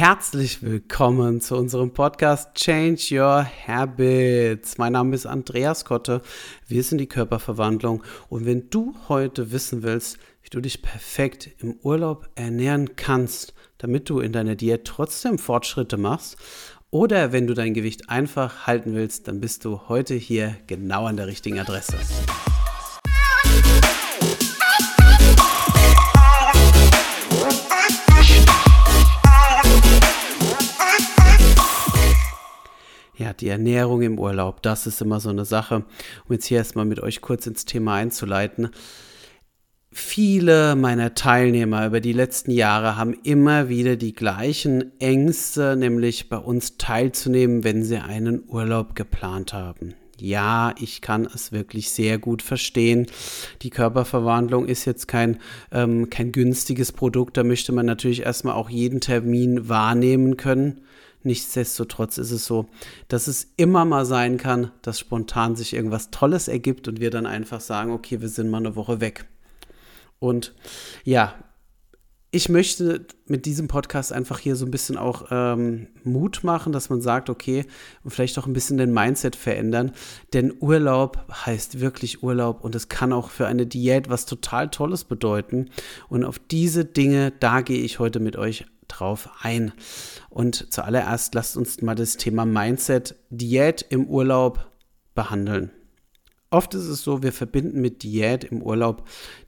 Herzlich willkommen zu unserem Podcast Change Your Habits. Mein Name ist Andreas Kotte. Wir sind die Körperverwandlung. Und wenn du heute wissen willst, wie du dich perfekt im Urlaub ernähren kannst, damit du in deiner Diät trotzdem Fortschritte machst, oder wenn du dein Gewicht einfach halten willst, dann bist du heute hier genau an der richtigen Adresse. Ja, die Ernährung im Urlaub, das ist immer so eine Sache. Um jetzt hier erstmal mit euch kurz ins Thema einzuleiten. Viele meiner Teilnehmer über die letzten Jahre haben immer wieder die gleichen Ängste, nämlich bei uns teilzunehmen, wenn sie einen Urlaub geplant haben. Ja, ich kann es wirklich sehr gut verstehen. Die Körperverwandlung ist jetzt kein, ähm, kein günstiges Produkt. Da möchte man natürlich erstmal auch jeden Termin wahrnehmen können. Nichtsdestotrotz ist es so, dass es immer mal sein kann, dass spontan sich irgendwas Tolles ergibt und wir dann einfach sagen, okay, wir sind mal eine Woche weg. Und ja, ich möchte mit diesem Podcast einfach hier so ein bisschen auch ähm, Mut machen, dass man sagt, okay, und vielleicht auch ein bisschen den Mindset verändern. Denn Urlaub heißt wirklich Urlaub und es kann auch für eine Diät was total Tolles bedeuten. Und auf diese Dinge, da gehe ich heute mit euch drauf ein. Und zuallererst lasst uns mal das Thema Mindset, Diät im Urlaub behandeln. Oft ist es so, wir verbinden mit Diät im Urlaub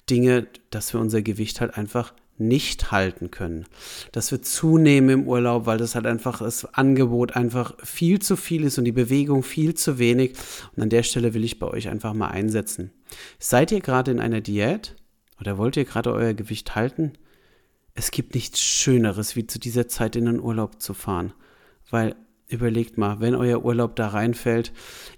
Dinge, dass wir unser Gewicht halt einfach nicht halten können. Dass wir zunehmen im Urlaub, weil das halt einfach das Angebot einfach viel zu viel ist und die Bewegung viel zu wenig. Und an der Stelle will ich bei euch einfach mal einsetzen. Seid ihr gerade in einer Diät oder wollt ihr gerade euer Gewicht halten? Es gibt nichts Schöneres, wie zu dieser Zeit in den Urlaub zu fahren. Weil, überlegt mal, wenn euer Urlaub da reinfällt,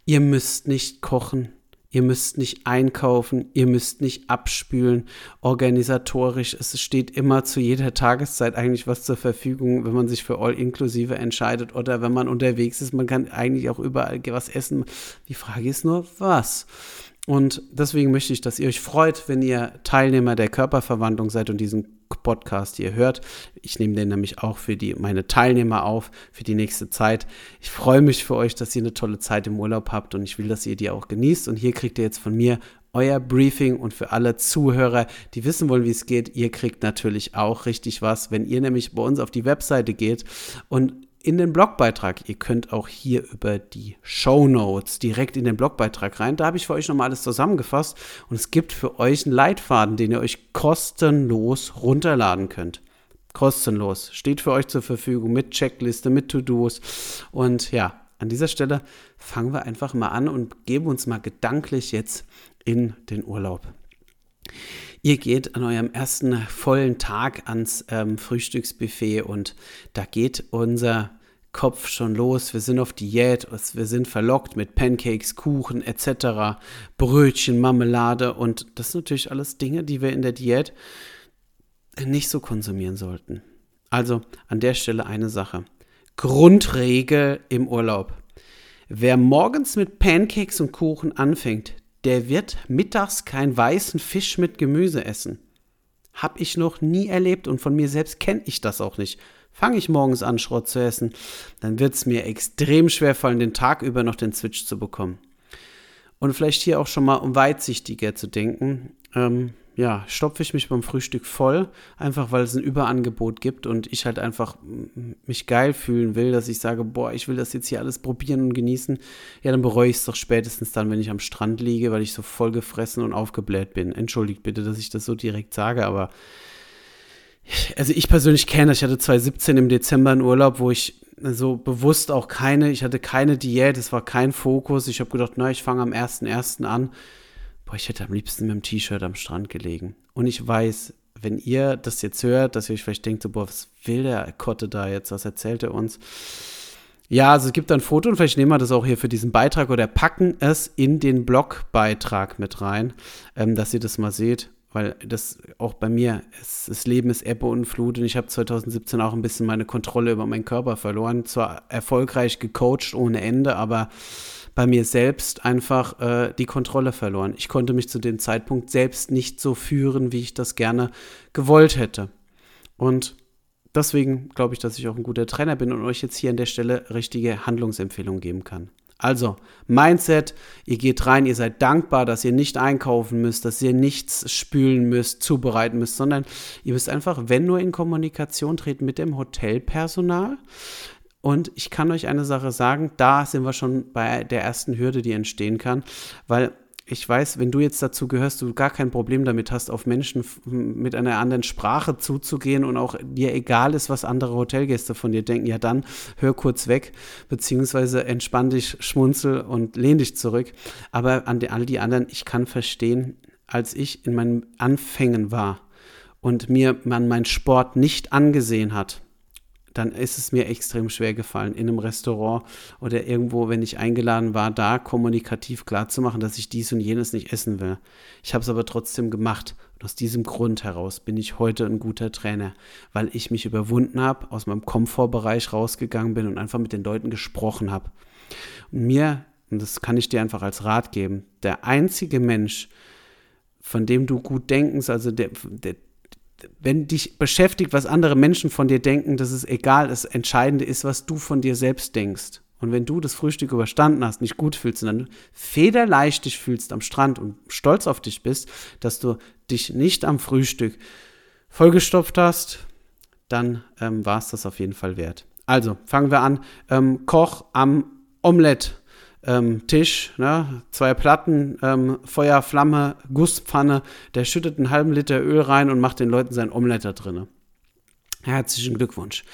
ihr müsst nicht kochen, ihr müsst nicht einkaufen, ihr müsst nicht abspülen. Organisatorisch, es steht immer zu jeder Tageszeit eigentlich was zur Verfügung, wenn man sich für All-Inklusive entscheidet oder wenn man unterwegs ist. Man kann eigentlich auch überall was essen. Die Frage ist nur, was? Und deswegen möchte ich, dass ihr euch freut, wenn ihr Teilnehmer der Körperverwandlung seid und diesen Podcast hier hört. Ich nehme den nämlich auch für die, meine Teilnehmer auf für die nächste Zeit. Ich freue mich für euch, dass ihr eine tolle Zeit im Urlaub habt und ich will, dass ihr die auch genießt. Und hier kriegt ihr jetzt von mir euer Briefing und für alle Zuhörer, die wissen wollen, wie es geht, ihr kriegt natürlich auch richtig was, wenn ihr nämlich bei uns auf die Webseite geht und in den Blogbeitrag. Ihr könnt auch hier über die Show Notes direkt in den Blogbeitrag rein. Da habe ich für euch nochmal alles zusammengefasst und es gibt für euch einen Leitfaden, den ihr euch kostenlos runterladen könnt. Kostenlos. Steht für euch zur Verfügung mit Checkliste, mit To-Dos. Und ja, an dieser Stelle fangen wir einfach mal an und geben uns mal gedanklich jetzt in den Urlaub. Ihr geht an eurem ersten vollen Tag ans ähm, Frühstücksbuffet und da geht unser Kopf schon los. Wir sind auf Diät, wir sind verlockt mit Pancakes, Kuchen etc., Brötchen, Marmelade und das sind natürlich alles Dinge, die wir in der Diät nicht so konsumieren sollten. Also an der Stelle eine Sache. Grundregel im Urlaub. Wer morgens mit Pancakes und Kuchen anfängt, der wird mittags keinen weißen Fisch mit Gemüse essen. Hab ich noch nie erlebt und von mir selbst kenne ich das auch nicht. Fange ich morgens an, Schrott zu essen, dann wird es mir extrem schwer fallen, den Tag über noch den Switch zu bekommen. Und vielleicht hier auch schon mal um weitsichtiger zu denken. Ähm, ja, stopfe ich mich beim Frühstück voll, einfach weil es ein Überangebot gibt und ich halt einfach mich geil fühlen will, dass ich sage, boah, ich will das jetzt hier alles probieren und genießen. Ja, dann bereue ich es doch spätestens dann, wenn ich am Strand liege, weil ich so voll gefressen und aufgebläht bin. Entschuldigt bitte, dass ich das so direkt sage, aber also ich persönlich kenne, ich hatte 2017 im Dezember einen Urlaub, wo ich so bewusst auch keine, ich hatte keine Diät, es war kein Fokus. Ich habe gedacht, na, ich fange am 1.1. an boah, ich hätte am liebsten mit dem T-Shirt am Strand gelegen. Und ich weiß, wenn ihr das jetzt hört, dass ihr euch vielleicht denkt, so, boah, was will der Kotte da jetzt, was erzählt er uns? Ja, also es gibt ein Foto und vielleicht nehmen wir das auch hier für diesen Beitrag oder packen es in den Blogbeitrag mit rein, ähm, dass ihr das mal seht, weil das auch bei mir, es, das Leben ist Ebbe und Flut und ich habe 2017 auch ein bisschen meine Kontrolle über meinen Körper verloren. Zwar erfolgreich gecoacht ohne Ende, aber bei mir selbst einfach äh, die Kontrolle verloren. Ich konnte mich zu dem Zeitpunkt selbst nicht so führen, wie ich das gerne gewollt hätte. Und Deswegen glaube ich, dass ich auch ein guter Trainer bin und euch jetzt hier an der Stelle richtige Handlungsempfehlungen geben kann. Also, Mindset, ihr geht rein, ihr seid dankbar, dass ihr nicht einkaufen müsst, dass ihr nichts spülen müsst, zubereiten müsst, sondern ihr müsst einfach, wenn nur in Kommunikation treten mit dem Hotelpersonal. Und ich kann euch eine Sache sagen, da sind wir schon bei der ersten Hürde, die entstehen kann, weil ich weiß, wenn du jetzt dazu gehörst, du gar kein Problem damit hast, auf Menschen mit einer anderen Sprache zuzugehen und auch dir egal ist, was andere Hotelgäste von dir denken, ja dann hör kurz weg, beziehungsweise entspann dich, schmunzel und lehn dich zurück. Aber an die, all die anderen, ich kann verstehen, als ich in meinen Anfängen war und mir man meinen Sport nicht angesehen hat, dann ist es mir extrem schwer gefallen, in einem Restaurant oder irgendwo, wenn ich eingeladen war, da kommunikativ klarzumachen, dass ich dies und jenes nicht essen will. Ich habe es aber trotzdem gemacht. Und aus diesem Grund heraus bin ich heute ein guter Trainer, weil ich mich überwunden habe, aus meinem Komfortbereich rausgegangen bin und einfach mit den Leuten gesprochen habe. Und mir, und das kann ich dir einfach als Rat geben, der einzige Mensch, von dem du gut denken, also der, der, wenn dich beschäftigt, was andere Menschen von dir denken, das ist egal. Das Entscheidende ist, was du von dir selbst denkst. Und wenn du das Frühstück überstanden hast, nicht gut fühlst, sondern federleicht dich fühlst am Strand und stolz auf dich bist, dass du dich nicht am Frühstück vollgestopft hast, dann ähm, war es das auf jeden Fall wert. Also, fangen wir an. Ähm, Koch am Omelett ähm, Tisch, ne? zwei Platten, ähm, Feuer, Flamme, Gusspfanne, der schüttet einen halben Liter Öl rein und macht den Leuten sein Omelett da drinne. Herzlichen Glückwunsch.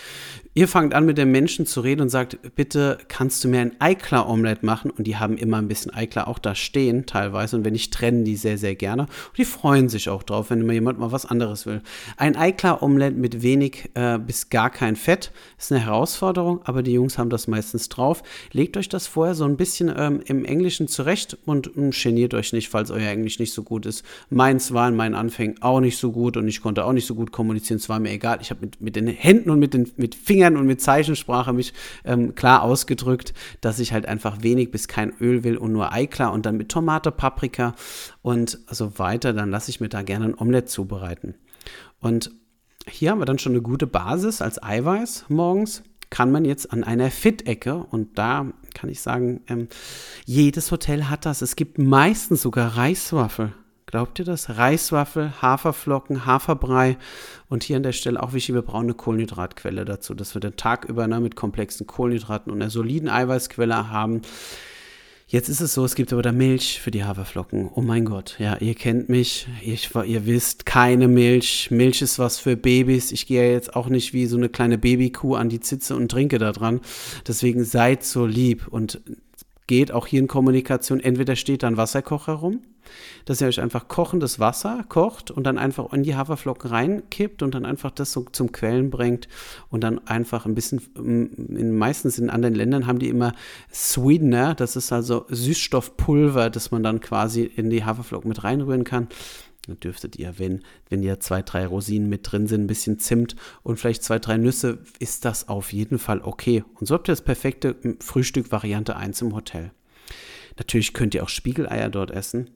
Ihr fangt an mit den Menschen zu reden und sagt, bitte kannst du mir ein Eiklar-Omelett machen? Und die haben immer ein bisschen Eiklar auch da stehen, teilweise. Und wenn ich trennen die sehr, sehr gerne. Und die freuen sich auch drauf, wenn immer jemand mal was anderes will. Ein Eiklar-Omelett mit wenig äh, bis gar kein Fett ist eine Herausforderung, aber die Jungs haben das meistens drauf. Legt euch das vorher so ein bisschen ähm, im Englischen zurecht und äh, geniert euch nicht, falls euer Englisch nicht so gut ist. Meins war in meinen Anfängen auch nicht so gut und ich konnte auch nicht so gut kommunizieren. Es war mir egal. Ich habe mit, mit den Händen und mit den mit Fingern Fingern und mit Zeichensprache mich ähm, klar ausgedrückt, dass ich halt einfach wenig bis kein Öl will und nur Eiklar und dann mit Tomate, Paprika und so weiter. Dann lasse ich mir da gerne ein Omelett zubereiten. Und hier haben wir dann schon eine gute Basis als Eiweiß morgens kann man jetzt an einer Fit-Ecke und da kann ich sagen, ähm, jedes Hotel hat das. Es gibt meistens sogar Reiswaffel. Glaubt ihr das? Reiswaffel, Haferflocken, Haferbrei und hier an der Stelle auch wichtig, wir brauchen eine Kohlenhydratquelle dazu, dass wir den Tag über ne, mit komplexen Kohlenhydraten und einer soliden Eiweißquelle haben. Jetzt ist es so, es gibt aber da Milch für die Haferflocken. Oh mein Gott, ja, ihr kennt mich, ich, ihr wisst, keine Milch. Milch ist was für Babys. Ich gehe ja jetzt auch nicht wie so eine kleine Babykuh an die Zitze und trinke da dran. Deswegen seid so lieb und geht auch hier in Kommunikation. Entweder steht da ein Wasserkocher rum dass ihr euch einfach kochendes Wasser kocht und dann einfach in die Haferflocken reinkippt und dann einfach das so zum Quellen bringt und dann einfach ein bisschen, mm, in, meistens in anderen Ländern haben die immer Sweetener, das ist also Süßstoffpulver, das man dann quasi in die Haferflocken mit reinrühren kann. Da dürftet ihr, wenn, wenn ihr zwei, drei Rosinen mit drin sind, ein bisschen Zimt und vielleicht zwei, drei Nüsse, ist das auf jeden Fall okay. Und so habt ihr das perfekte Frühstück Variante 1 im Hotel. Natürlich könnt ihr auch Spiegeleier dort essen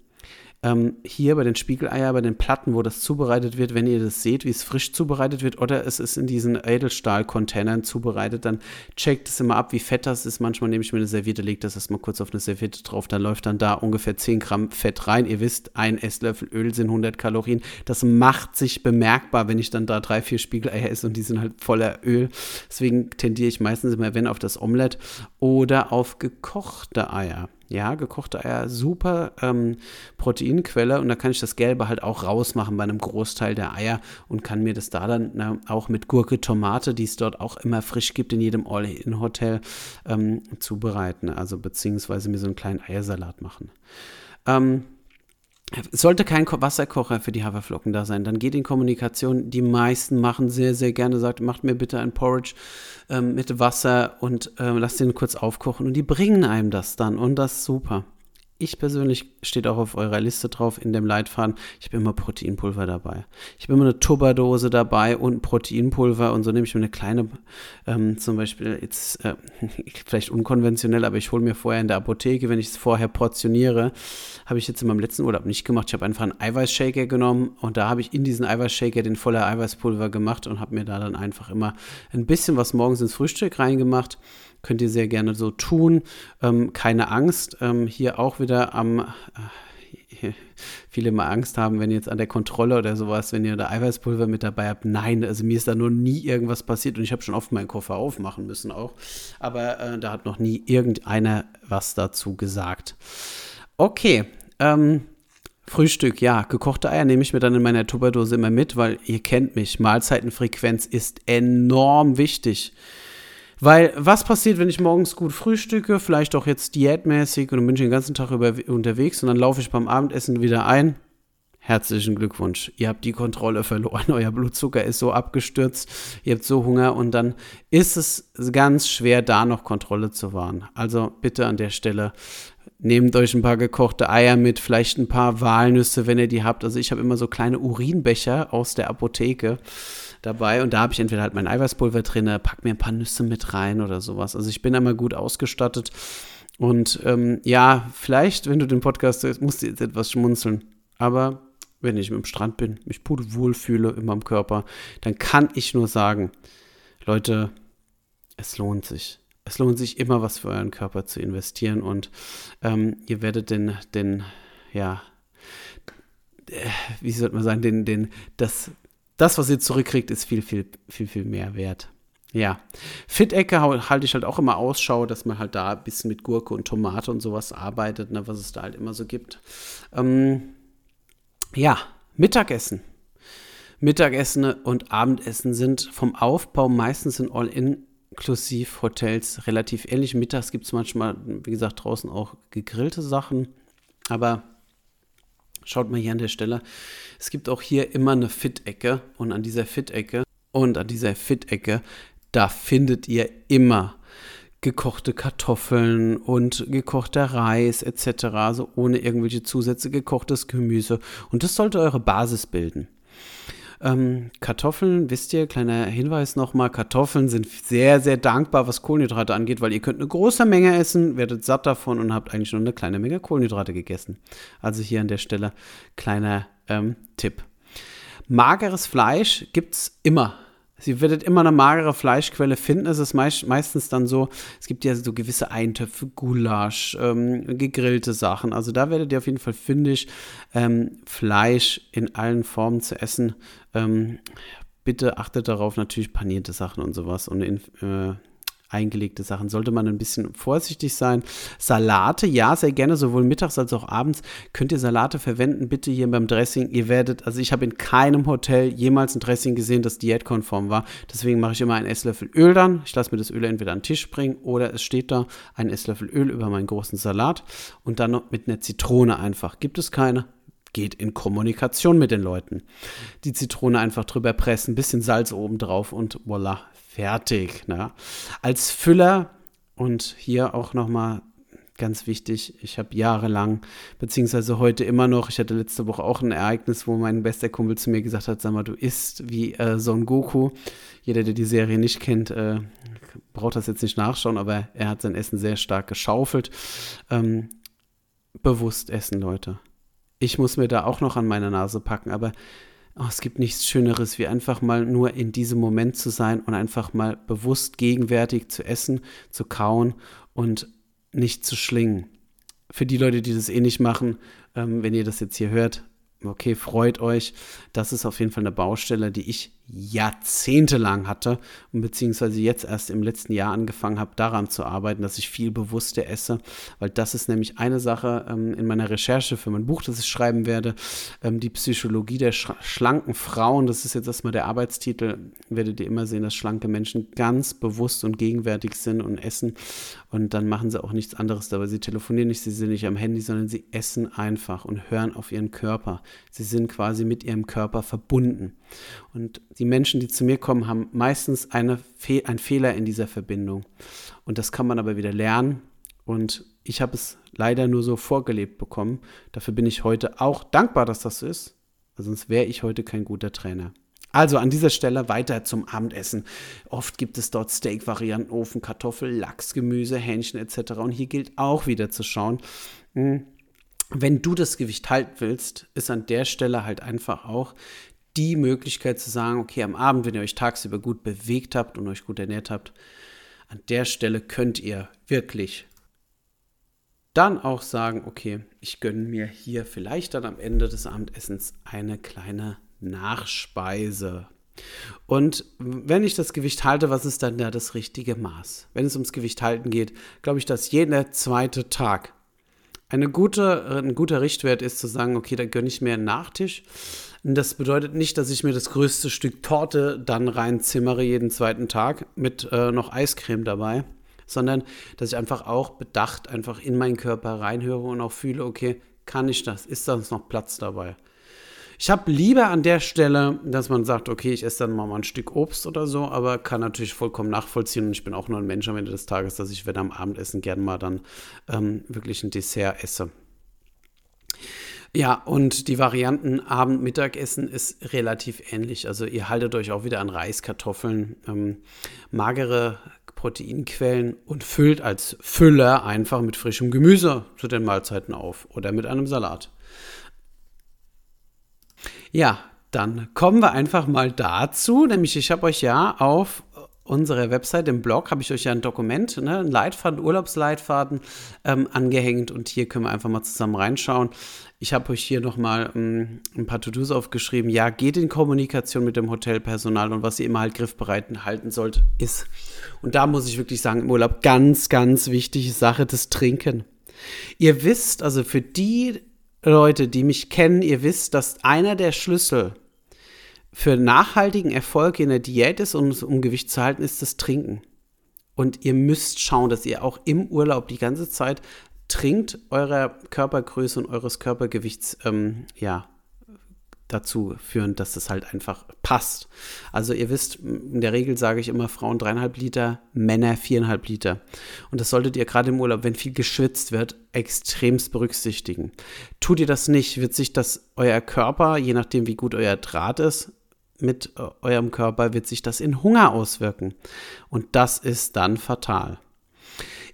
ähm, hier bei den Spiegeleier, bei den Platten, wo das zubereitet wird, wenn ihr das seht, wie es frisch zubereitet wird, oder es ist in diesen Edelstahl-Containern zubereitet, dann checkt es immer ab, wie fett das ist. Manchmal nehme ich mir eine Serviette, lege das erstmal kurz auf eine Serviette drauf, dann läuft dann da ungefähr 10 Gramm Fett rein. Ihr wisst, ein Esslöffel Öl sind 100 Kalorien. Das macht sich bemerkbar, wenn ich dann da drei, vier Spiegeleier esse und die sind halt voller Öl. Deswegen tendiere ich meistens immer, wenn auf das Omelett oder auf gekochte Eier. Ja, gekochte Eier, super ähm, Proteinquelle und da kann ich das Gelbe halt auch rausmachen bei einem Großteil der Eier und kann mir das da dann na, auch mit Gurke, Tomate, die es dort auch immer frisch gibt in jedem All-In-Hotel, ähm, zubereiten. Also beziehungsweise mir so einen kleinen Eiersalat machen. Ähm, sollte kein Wasserkocher für die Haferflocken da sein, dann geht in Kommunikation. Die meisten machen sehr, sehr gerne, sagt, macht mir bitte ein Porridge ähm, mit Wasser und äh, lasst den kurz aufkochen. Und die bringen einem das dann und das ist super. Ich persönlich, steht auch auf eurer Liste drauf in dem Leitfaden, ich habe immer Proteinpulver dabei. Ich habe immer eine Tupperdose dabei und Proteinpulver und so nehme ich mir eine kleine, ähm, zum Beispiel jetzt, äh, vielleicht unkonventionell, aber ich hole mir vorher in der Apotheke, wenn ich es vorher portioniere, habe ich jetzt in meinem letzten Urlaub nicht gemacht. Ich habe einfach einen Eiweißshaker genommen und da habe ich in diesen Eiweißshaker den voller Eiweißpulver gemacht und habe mir da dann einfach immer ein bisschen was morgens ins Frühstück reingemacht könnt ihr sehr gerne so tun. Ähm, keine Angst, ähm, hier auch wieder am, äh, viele mal Angst haben, wenn ihr jetzt an der Kontrolle oder sowas, wenn ihr da Eiweißpulver mit dabei habt. Nein, also mir ist da nur nie irgendwas passiert und ich habe schon oft meinen Koffer aufmachen müssen auch. Aber äh, da hat noch nie irgendeiner was dazu gesagt. Okay, ähm, Frühstück, ja, gekochte Eier nehme ich mir dann in meiner Tupperdose immer mit, weil ihr kennt mich, Mahlzeitenfrequenz ist enorm wichtig. Weil was passiert, wenn ich morgens gut frühstücke, vielleicht auch jetzt diätmäßig und dann bin ich den ganzen Tag über, unterwegs und dann laufe ich beim Abendessen wieder ein? Herzlichen Glückwunsch. Ihr habt die Kontrolle verloren. Euer Blutzucker ist so abgestürzt. Ihr habt so Hunger und dann ist es ganz schwer, da noch Kontrolle zu wahren. Also bitte an der Stelle nehmt euch ein paar gekochte Eier mit, vielleicht ein paar Walnüsse, wenn ihr die habt. Also ich habe immer so kleine Urinbecher aus der Apotheke dabei und da habe ich entweder halt mein Eiweißpulver drin, pack mir ein paar Nüsse mit rein oder sowas. Also ich bin einmal gut ausgestattet. Und ähm, ja, vielleicht, wenn du den Podcast hörst, musst du jetzt etwas schmunzeln. Aber wenn ich im Strand bin, mich gut wohlfühle in meinem Körper, dann kann ich nur sagen, Leute, es lohnt sich. Es lohnt sich immer was für euren Körper zu investieren und ähm, ihr werdet den, den, ja, äh, wie sollte man sagen, den, den, das das, was ihr zurückkriegt, ist viel, viel, viel, viel mehr wert. Ja, Fit-Ecke halte ich halt auch immer Ausschau, dass man halt da ein bisschen mit Gurke und Tomate und sowas arbeitet, ne, was es da halt immer so gibt. Ähm, ja, Mittagessen. Mittagessen und Abendessen sind vom Aufbau meistens in All-Inklusiv-Hotels relativ ähnlich. Mittags gibt es manchmal, wie gesagt, draußen auch gegrillte Sachen. Aber Schaut mal hier an der Stelle. Es gibt auch hier immer eine Fit-Ecke und an dieser Fit-Ecke und an dieser Fit-Ecke, da findet ihr immer gekochte Kartoffeln und gekochter Reis etc., also ohne irgendwelche Zusätze gekochtes Gemüse. Und das sollte eure Basis bilden. Ähm, Kartoffeln, wisst ihr, kleiner Hinweis nochmal, Kartoffeln sind sehr, sehr dankbar, was Kohlenhydrate angeht, weil ihr könnt eine große Menge essen, werdet satt davon und habt eigentlich nur eine kleine Menge Kohlenhydrate gegessen. Also hier an der Stelle kleiner ähm, Tipp. Mageres Fleisch gibt es immer. Sie werdet immer eine magere Fleischquelle finden. Es ist meist, meistens dann so, es gibt ja so gewisse Eintöpfe, Gulasch, ähm, gegrillte Sachen. Also da werdet ihr auf jeden Fall fündig, ähm, Fleisch in allen Formen zu essen. Ähm, bitte achtet darauf, natürlich panierte Sachen und sowas und in, äh, eingelegte Sachen. Sollte man ein bisschen vorsichtig sein. Salate, ja, sehr gerne, sowohl mittags als auch abends. Könnt ihr Salate verwenden, bitte hier beim Dressing. Ihr werdet, also ich habe in keinem Hotel jemals ein Dressing gesehen, das diätkonform war. Deswegen mache ich immer einen Esslöffel Öl dann. Ich lasse mir das Öl entweder an den Tisch bringen oder es steht da ein Esslöffel Öl über meinen großen Salat und dann noch mit einer Zitrone einfach. Gibt es keine? Geht in Kommunikation mit den Leuten. Die Zitrone einfach drüber pressen, ein bisschen Salz oben drauf und voila, fertig. Ne? Als Füller und hier auch nochmal ganz wichtig, ich habe jahrelang, beziehungsweise heute immer noch, ich hatte letzte Woche auch ein Ereignis, wo mein bester Kumpel zu mir gesagt hat, sag mal, du isst wie äh, Son Goku. Jeder, der die Serie nicht kennt, äh, braucht das jetzt nicht nachschauen, aber er hat sein Essen sehr stark geschaufelt. Ähm, bewusst essen, Leute. Ich muss mir da auch noch an meine Nase packen, aber oh, es gibt nichts Schöneres, wie einfach mal nur in diesem Moment zu sein und einfach mal bewusst gegenwärtig zu essen, zu kauen und nicht zu schlingen. Für die Leute, die das eh nicht machen, ähm, wenn ihr das jetzt hier hört, okay, freut euch. Das ist auf jeden Fall eine Baustelle, die ich jahrzehntelang hatte und beziehungsweise jetzt erst im letzten Jahr angefangen habe, daran zu arbeiten, dass ich viel bewusster esse, weil das ist nämlich eine Sache ähm, in meiner Recherche für mein Buch, das ich schreiben werde, ähm, die Psychologie der sch schlanken Frauen, das ist jetzt erstmal der Arbeitstitel, werdet ihr immer sehen, dass schlanke Menschen ganz bewusst und gegenwärtig sind und essen und dann machen sie auch nichts anderes dabei. Sie telefonieren nicht, sie sind nicht am Handy, sondern sie essen einfach und hören auf ihren Körper. Sie sind quasi mit ihrem Körper verbunden. Und die Menschen, die zu mir kommen, haben meistens eine Fe einen Fehler in dieser Verbindung. Und das kann man aber wieder lernen. Und ich habe es leider nur so vorgelebt bekommen. Dafür bin ich heute auch dankbar, dass das so ist. Sonst wäre ich heute kein guter Trainer. Also an dieser Stelle weiter zum Abendessen. Oft gibt es dort Steak-Varianten, Ofen, Kartoffel, Lachs, Gemüse, Hähnchen etc. Und hier gilt auch wieder zu schauen, hm, wenn du das Gewicht halten willst, ist an der Stelle halt einfach auch die Möglichkeit zu sagen, okay, am Abend, wenn ihr euch tagsüber gut bewegt habt und euch gut ernährt habt, an der Stelle könnt ihr wirklich dann auch sagen, okay, ich gönne mir hier vielleicht dann am Ende des Abendessens eine kleine Nachspeise. Und wenn ich das Gewicht halte, was ist dann da das richtige Maß? Wenn es ums Gewicht halten geht, glaube ich, dass jeder zweite Tag eine gute, ein guter Richtwert ist, zu sagen, okay, da gönne ich mir einen Nachtisch. Das bedeutet nicht, dass ich mir das größte Stück Torte dann reinzimmere jeden zweiten Tag mit äh, noch Eiscreme dabei, sondern dass ich einfach auch bedacht einfach in meinen Körper reinhöre und auch fühle, okay, kann ich das? Ist da noch Platz dabei? Ich habe lieber an der Stelle, dass man sagt, okay, ich esse dann mal ein Stück Obst oder so, aber kann natürlich vollkommen nachvollziehen und ich bin auch nur ein Mensch am Ende des Tages, dass ich, wenn am Abendessen gerne mal dann ähm, wirklich ein Dessert esse. Ja, und die Varianten Abend-Mittagessen ist relativ ähnlich. Also ihr haltet euch auch wieder an Reis, Kartoffeln, ähm, magere Proteinquellen und füllt als Füller einfach mit frischem Gemüse zu den Mahlzeiten auf oder mit einem Salat. Ja, dann kommen wir einfach mal dazu, nämlich ich habe euch ja auf unserer Website, im Blog, habe ich euch ja ein Dokument, ne, ein Leitfaden, Urlaubsleitfaden ähm, angehängt und hier können wir einfach mal zusammen reinschauen. Ich habe euch hier nochmal ähm, ein paar To-Dos aufgeschrieben. Ja, geht in Kommunikation mit dem Hotelpersonal und was ihr immer halt griffbereit halten sollt, ist, und da muss ich wirklich sagen, im Urlaub ganz, ganz wichtige Sache, das Trinken. Ihr wisst, also für die Leute, die mich kennen, ihr wisst, dass einer der Schlüssel für nachhaltigen Erfolg in der Diät ist, um, um Gewicht zu halten, ist das Trinken. Und ihr müsst schauen, dass ihr auch im Urlaub die ganze Zeit trinkt, eurer Körpergröße und eures Körpergewichts ähm, ja, dazu führen, dass es halt einfach passt. Also ihr wisst, in der Regel sage ich immer Frauen dreieinhalb Liter, Männer viereinhalb Liter. Und das solltet ihr gerade im Urlaub, wenn viel geschwitzt wird, extremst berücksichtigen. Tut ihr das nicht, wird sich das euer Körper, je nachdem wie gut euer Draht ist, mit äh, eurem Körper, wird sich das in Hunger auswirken. Und das ist dann fatal.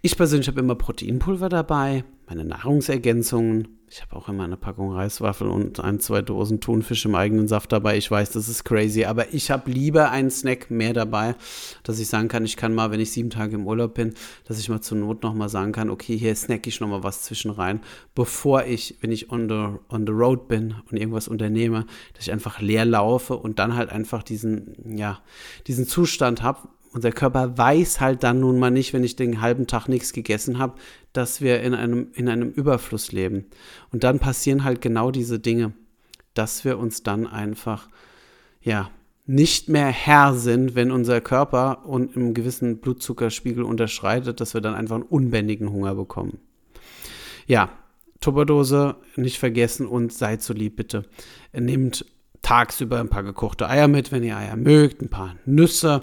Ich persönlich habe immer Proteinpulver dabei, meine Nahrungsergänzungen, ich habe auch immer eine Packung Reiswaffel und ein, zwei Dosen Thunfisch im eigenen Saft dabei. Ich weiß, das ist crazy, aber ich habe lieber einen Snack mehr dabei, dass ich sagen kann, ich kann mal, wenn ich sieben Tage im Urlaub bin, dass ich mal zur Not nochmal sagen kann, okay, hier snack ich nochmal was zwischen rein, bevor ich, wenn ich on the, on the road bin und irgendwas unternehme, dass ich einfach leer laufe und dann halt einfach diesen, ja, diesen Zustand habe, unser Körper weiß halt dann nun mal nicht, wenn ich den halben Tag nichts gegessen habe, dass wir in einem, in einem Überfluss leben. Und dann passieren halt genau diese Dinge, dass wir uns dann einfach, ja, nicht mehr Herr sind, wenn unser Körper und im gewissen Blutzuckerspiegel unterschreitet, dass wir dann einfach einen unbändigen Hunger bekommen. Ja, Tupperdose nicht vergessen und seid so lieb bitte. Nehmt tagsüber ein paar gekochte Eier mit, wenn ihr Eier mögt, ein paar Nüsse,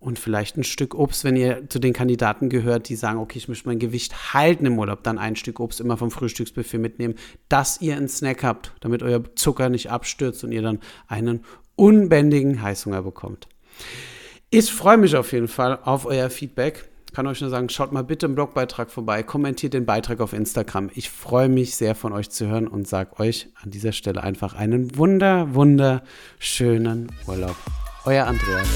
und vielleicht ein Stück Obst, wenn ihr zu den Kandidaten gehört, die sagen, okay, ich möchte mein Gewicht halten im Urlaub, dann ein Stück Obst immer vom Frühstücksbuffet mitnehmen, dass ihr einen Snack habt, damit euer Zucker nicht abstürzt und ihr dann einen unbändigen Heißhunger bekommt. Ich freue mich auf jeden Fall auf euer Feedback. Kann euch nur sagen, schaut mal bitte im Blogbeitrag vorbei, kommentiert den Beitrag auf Instagram. Ich freue mich sehr von euch zu hören und sage euch an dieser Stelle einfach einen wunder, wunderschönen Urlaub. Euer Andreas.